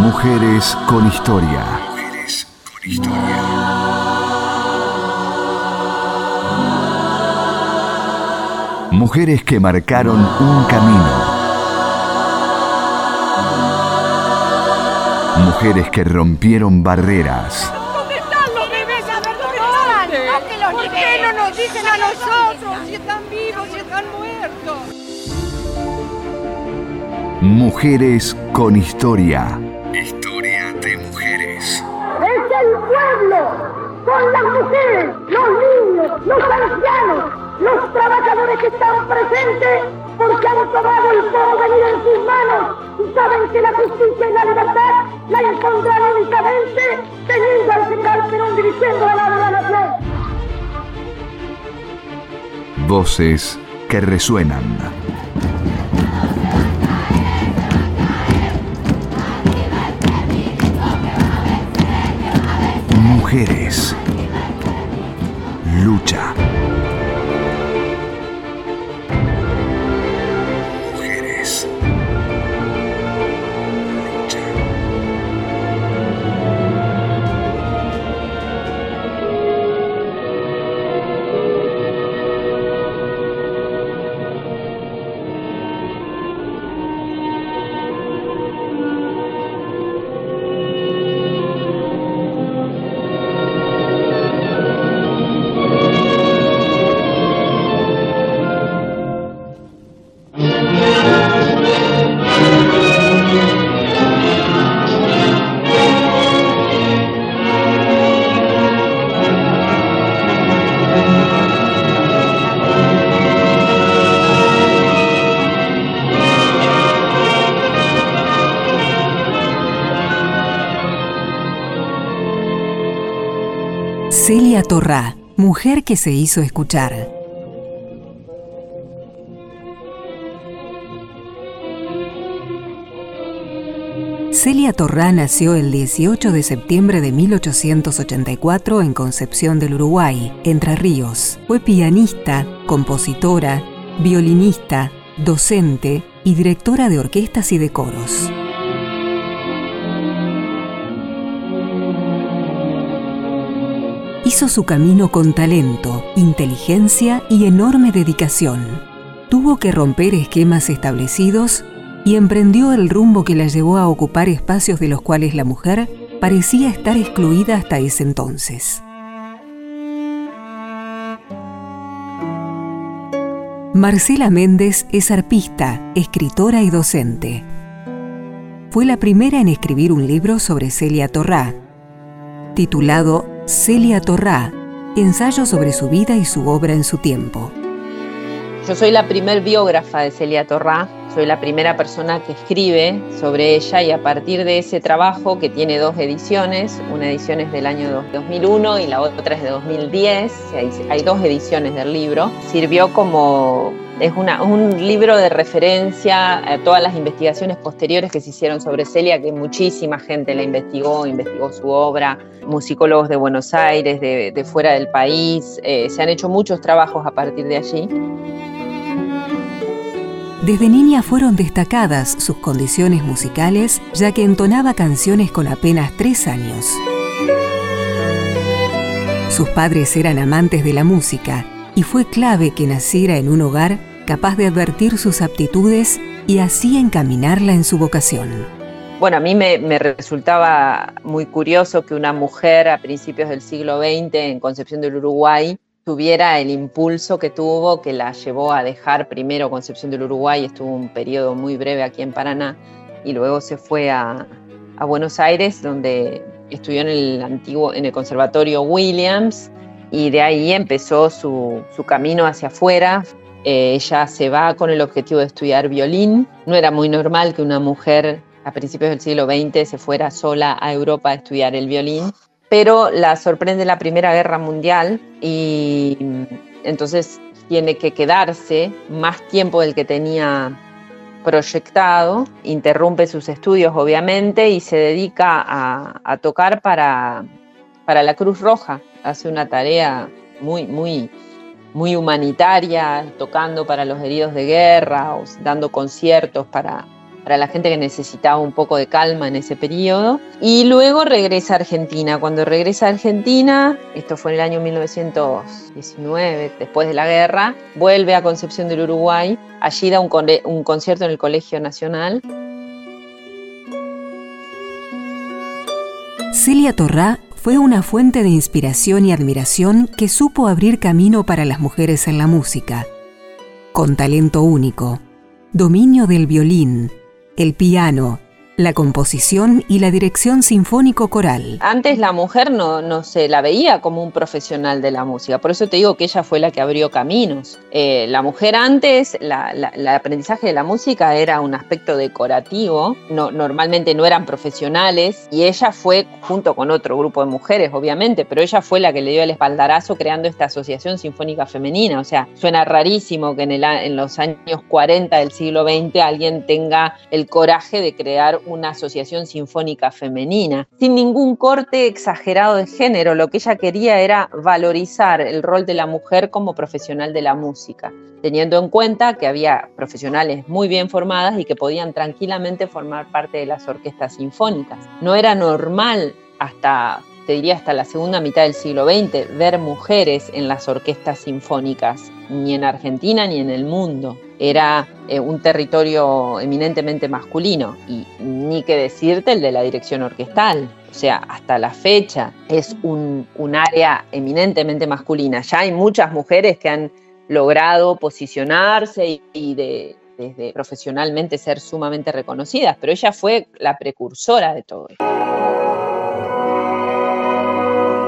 Mujeres con historia. Mujeres con historia. Mujeres que marcaron un camino. Mujeres que rompieron barreras. ¿Dónde están los bebés adolescentes? ¿Por qué no nos dicen a nosotros si están vivos, si están muertos? Mujeres con. Historia los ancianos, los trabajadores que están presentes porque han tomado el porvenir en sus manos y saben que la justicia y la libertad la encontrarán únicamente teniendo al general Perón dirigiendo de la nación. Voces que resuenan. Mujeres. Celia Torrá, mujer que se hizo escuchar. Celia Torrá nació el 18 de septiembre de 1884 en Concepción del Uruguay, Entre Ríos. Fue pianista, compositora, violinista, docente y directora de orquestas y de coros. Hizo su camino con talento, inteligencia y enorme dedicación. Tuvo que romper esquemas establecidos y emprendió el rumbo que la llevó a ocupar espacios de los cuales la mujer parecía estar excluida hasta ese entonces. Marcela Méndez es arpista, escritora y docente. Fue la primera en escribir un libro sobre Celia Torrá, titulado Celia Torrá, ensayo sobre su vida y su obra en su tiempo. Yo soy la primer biógrafa de Celia Torrá, soy la primera persona que escribe sobre ella y a partir de ese trabajo que tiene dos ediciones, una edición es del año 2001 y la otra es de 2010, hay, dos ediciones del libro, sirvió como es un libro de referencia a todas las investigaciones posteriores que se hicieron sobre Celia, que muchísima gente la investigó, investigó su obra, musicólogos de Buenos Aires, de, de fuera del país, eh, se han hecho muchos trabajos a partir de allí. Desde niña fueron destacadas sus condiciones musicales, ya que entonaba canciones con apenas tres años. Sus padres eran amantes de la música y fue clave que naciera en un hogar capaz de advertir sus aptitudes y así encaminarla en su vocación. Bueno, a mí me, resultaba muy curioso que una mujer a principios del siglo XX en Concepción del Uruguay tuviera el impulso que tuvo, que la llevó a dejar primero Concepción del Uruguay, estuvo un periodo muy breve aquí en Paraná, y luego se fue a, a Buenos Aires, donde estudió en el antiguo, en el Conservatorio Williams, y de ahí empezó su, su camino hacia afuera. Eh, ella se va con el objetivo de estudiar violín. No era muy normal que una mujer a principios del siglo XX se fuera sola a Europa a estudiar el violín, pero la sorprende la Primera Guerra Mundial y entonces tiene que quedarse más tiempo del que tenía proyectado, interrumpe sus estudios obviamente y se dedica a, a tocar para, para la Cruz Roja, hace una tarea muy, muy, muy humanitaria, tocando para los heridos de guerra o dando conciertos para, para la gente que necesitaba un poco de calma en ese periodo. Y luego regresa a Argentina. Cuando regresa a Argentina, esto fue en el año 1919, después de la guerra, vuelve a Concepción del Uruguay. Allí da un, un concierto en el Colegio Nacional. Celia Torrá fue una fuente de inspiración y admiración que supo abrir camino para las mujeres en la música. Con talento único, dominio del violín, el piano, la composición y la dirección sinfónico-coral. Antes la mujer no, no se la veía como un profesional de la música, por eso te digo que ella fue la que abrió caminos. Eh, la mujer antes, el aprendizaje de la música era un aspecto decorativo, no, normalmente no eran profesionales, y ella fue, junto con otro grupo de mujeres, obviamente, pero ella fue la que le dio el espaldarazo creando esta Asociación Sinfónica Femenina. O sea, suena rarísimo que en, en los años 40 del siglo XX alguien tenga el coraje de crear una asociación sinfónica femenina, sin ningún corte exagerado de género. Lo que ella quería era valorizar el rol de la mujer como profesional de la música, teniendo en cuenta que había profesionales muy bien formadas y que podían tranquilamente formar parte de las orquestas sinfónicas. No era normal hasta te diría hasta la segunda mitad del siglo XX, ver mujeres en las orquestas sinfónicas, ni en Argentina ni en el mundo era eh, un territorio eminentemente masculino y ni que decirte el de la dirección orquestal. O sea, hasta la fecha es un, área eminentemente masculina. Ya hay muchas mujeres que han logrado posicionarse y, de, desde profesionalmente ser sumamente reconocidas, pero ella fue la precursora de todo esto.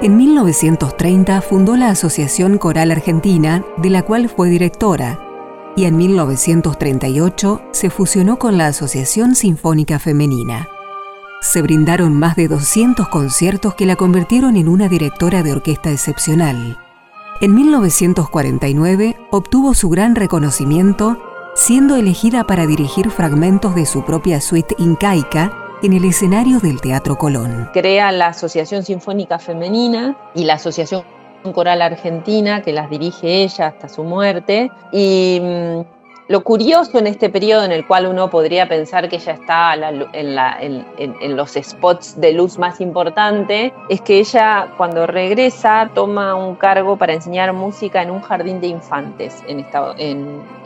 En 1930 fundó la Asociación Coral Argentina, de la cual fue directora, y en 1938 se fusionó con la Asociación Sinfónica Femenina. Se brindaron más de 200 conciertos que la convirtieron en una directora de orquesta excepcional. En 1949 obtuvo su gran reconocimiento siendo elegida para dirigir fragmentos de su propia suite incaica en el escenario del Teatro Colón. Crea la Asociación Sinfónica Femenina y la Asociación coral argentina que las dirige ella hasta su muerte. Y mm, lo curioso en este periodo en el cual uno podría pensar que ella está en, los spots de luz más importante, es que ella cuando regresa toma un cargo para enseñar música en un jardín de infantes en,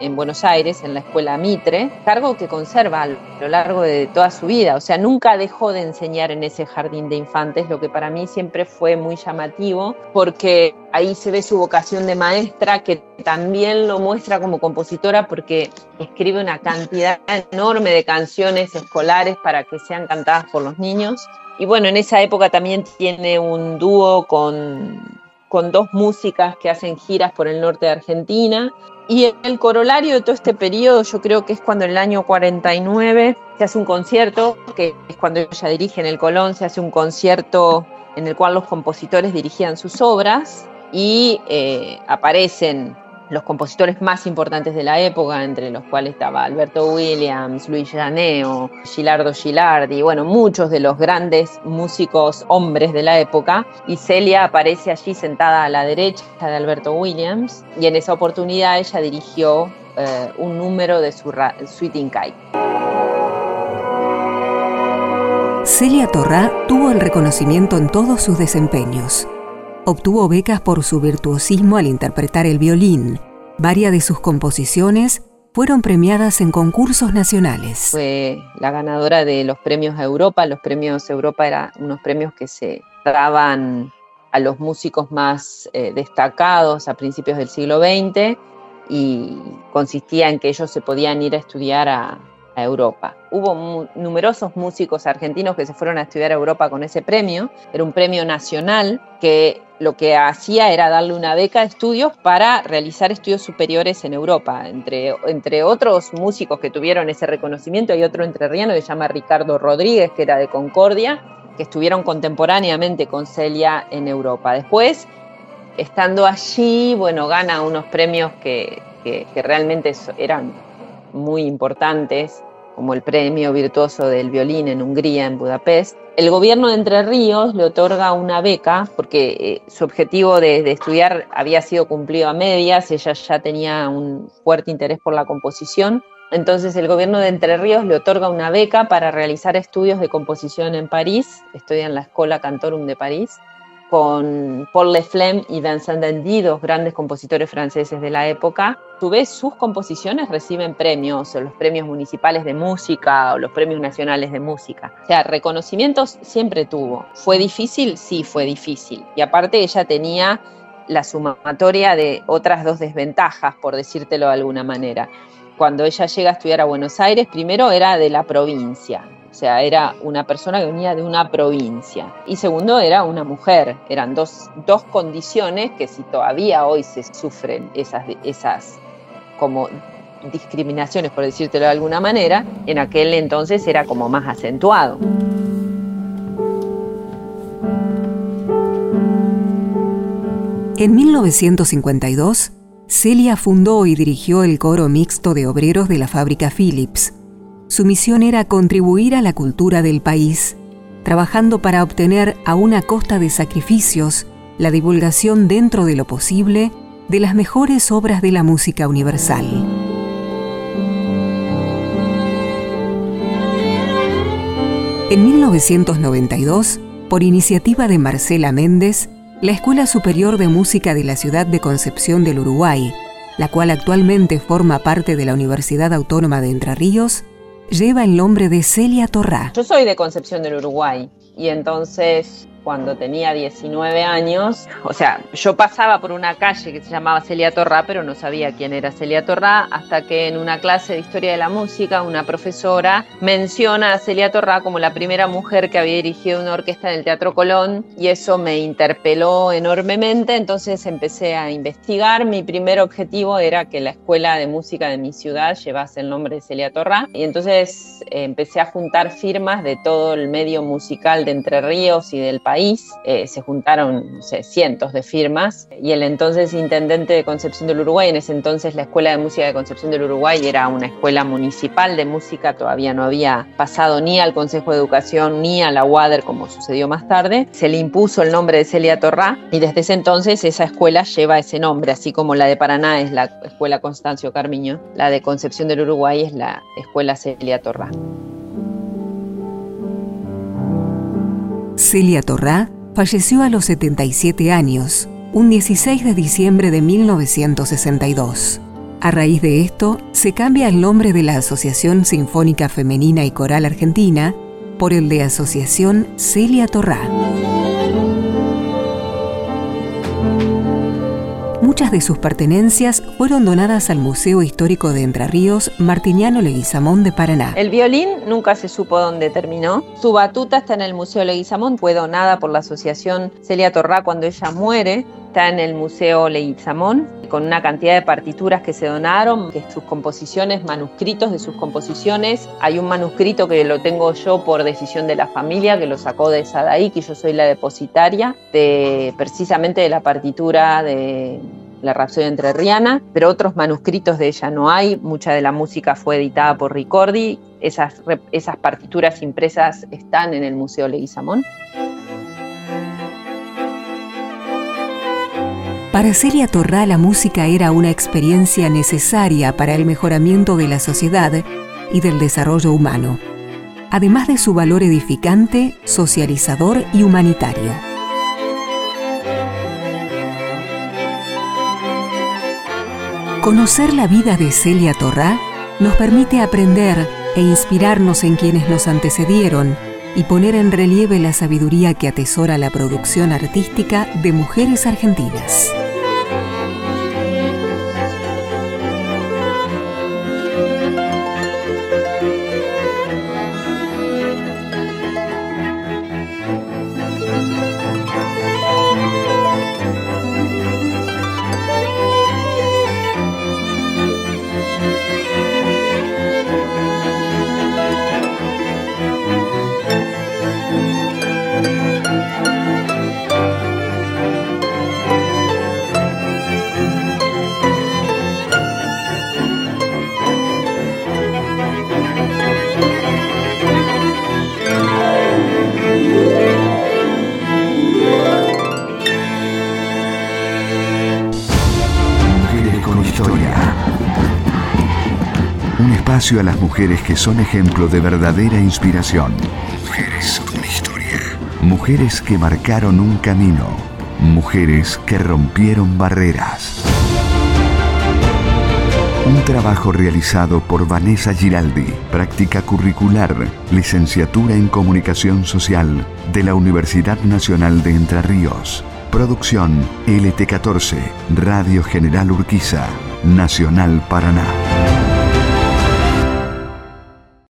en Buenos Aires, en la escuela Mitre, cargo que conserva a lo largo de toda su vida, o sea, nunca dejó de enseñar en ese jardín de infantes, lo que para mí siempre fue muy llamativo, porque ahí se ve su vocación de maestra, que también lo muestra como compositora, porque escribe una cantidad enorme de canciones escolares para que sean cantadas por los niños. Y bueno, en esa época también tiene un dúo con, con dos músicas que hacen giras por el norte de Argentina y el corolario de todo este periodo, yo creo que es cuando en el año 49 se hace un concierto, que es cuando ella dirige en el Colón, se hace un concierto en el cual los compositores dirigían sus obras y eh, aparecen los compositores más importantes de la época, entre los cuales estaba Alberto Williams, Luis Llaneo, Gilardo Gilardi, bueno, muchos de los grandes músicos hombres de la época, y Celia aparece allí sentada a la derecha de Alberto Williams, y en esa oportunidad ella dirigió eh, un número de su Suite in. Celia Torrá tuvo el reconocimiento en todos sus desempeños Obtuvo becas por su virtuosismo al interpretar el violín. Varias de sus composiciones fueron premiadas en concursos nacionales. Fue la ganadora de los premios a Europa. Los premios Europa eran unos premios que se daban a los músicos más eh, destacados a principios del siglo XX y consistía en que ellos se podían ir a estudiar a, Europa. Hubo numerosos músicos argentinos que se fueron a estudiar a Europa con ese premio. Era un premio nacional que lo que hacía era darle una beca de estudios para realizar estudios superiores en Europa. Entre, entre otros músicos que tuvieron ese reconocimiento, hay otro entrerriano que se llama Ricardo Rodríguez, que era de Concordia, que estuvieron contemporáneamente con Celia en Europa. Después, estando allí, bueno, gana unos premios que, que realmente eran muy importantes como el Premio Virtuoso del Violín en Hungría, en Budapest. El gobierno de Entre Ríos le otorga una beca porque eh, su objetivo de, estudiar había sido cumplido a medias, ella ya tenía un fuerte interés por la composición. Entonces el gobierno de Entre Ríos le otorga una beca para realizar estudios de composición en París, estudia en la Escola Cantorum de París, con Paul Leflem y Vincent Dandy, dos grandes compositores franceses de la época. A su sus composiciones reciben premios, los premios municipales de música o los premios nacionales de música. O sea, reconocimientos siempre tuvo. ¿Fue difícil? Sí, fue difícil. Y aparte ella tenía la sumatoria de otras dos desventajas, por decírtelo de alguna manera. Cuando ella llega a estudiar a Buenos Aires, primero era de la provincia, sea, era una persona que venía de una provincia. Y segundo, era una mujer. Eran dos, dos condiciones que si todavía hoy se sufren esas, esas como discriminaciones, por decírtelo de alguna manera, en aquel entonces era como más acentuado. En 1952, Celia fundó y dirigió el coro mixto de obreros de la fábrica Philips. Su misión era contribuir a la cultura del país, trabajando para obtener a una costa de sacrificios la divulgación dentro de lo posible de las mejores obras de la música universal. En 1992, por iniciativa de Marcela Méndez, la Escuela Superior de Música de la ciudad de Concepción del Uruguay, la cual actualmente forma parte de la Universidad Autónoma de Entre Ríos, lleva el nombre de Celia Torrá. Yo soy de Concepción del Uruguay y entonces cuando tenía 19 años, o sea, yo pasaba por una calle que se llamaba Celia Torrá, pero no sabía quién era Celia Torrá, hasta que en una clase de historia de la música, una profesora menciona a Celia Torrá como la primera mujer que había dirigido una orquesta en el Teatro Colón, y eso me interpeló enormemente, entonces empecé a investigar. Mi primer objetivo era que la escuela de música de mi ciudad llevase el nombre de Celia Torrá, y entonces eh, empecé a juntar firmas de todo el medio musical de Entre Ríos y del país eh, se juntaron cientos de firmas y el entonces intendente de Concepción del Uruguay, en ese entonces la Escuela de Música de Concepción del Uruguay era una escuela municipal de música, todavía no había pasado ni al Consejo de Educación ni a la UADER como sucedió más tarde, se le impuso el nombre de Celia Torrá y desde ese entonces esa escuela lleva ese nombre, así como la de Paraná es la Escuela Constancio Carmiño, la de Concepción del Uruguay es la Escuela Celia Torrá. Celia Torrá falleció a los 77 años, un 16 de diciembre de 1962. A raíz de esto, se cambia el nombre de la Asociación Sinfónica Femenina y Coral Argentina por el de Asociación Celia Torrá. Muchas de sus pertenencias fueron donadas al Museo Histórico de Entre Ríos Martiniano Leguizamón de Paraná. El violín nunca se supo dónde terminó. Su batuta está en el Museo Leguizamón, fue donada por la Asociación Celia Torrá cuando ella muere. Está en el Museo Leguizamón con una cantidad de partituras que se donaron, que sus composiciones, manuscritos de sus composiciones. Hay un manuscrito que lo tengo yo por decisión de la familia, que lo sacó de Sadaí, que yo soy la depositaria, de, precisamente de la partitura de la Rapsodia Entrerriana, pero otros manuscritos de ella no hay, mucha de la música fue editada por Ricordi, esas, esas partituras impresas están en el Museo Leguizamón. Para Celia Torrá la música era una experiencia necesaria para el mejoramiento de la sociedad y del desarrollo humano, además de su valor edificante, socializador y humanitario. Conocer la vida de Celia Torrá nos permite aprender e inspirarnos en quienes nos antecedieron y poner en relieve la sabiduría que atesora la producción artística de mujeres argentinas. A las mujeres que son ejemplo de verdadera inspiración. Mujeres con historia. Mujeres que marcaron un camino. Mujeres que rompieron barreras. Un trabajo realizado por Vanessa Giraldi, práctica curricular, licenciatura en comunicación social de la Universidad Nacional de Entre Ríos. Producción LT14, Radio General Urquiza, Nacional Paraná.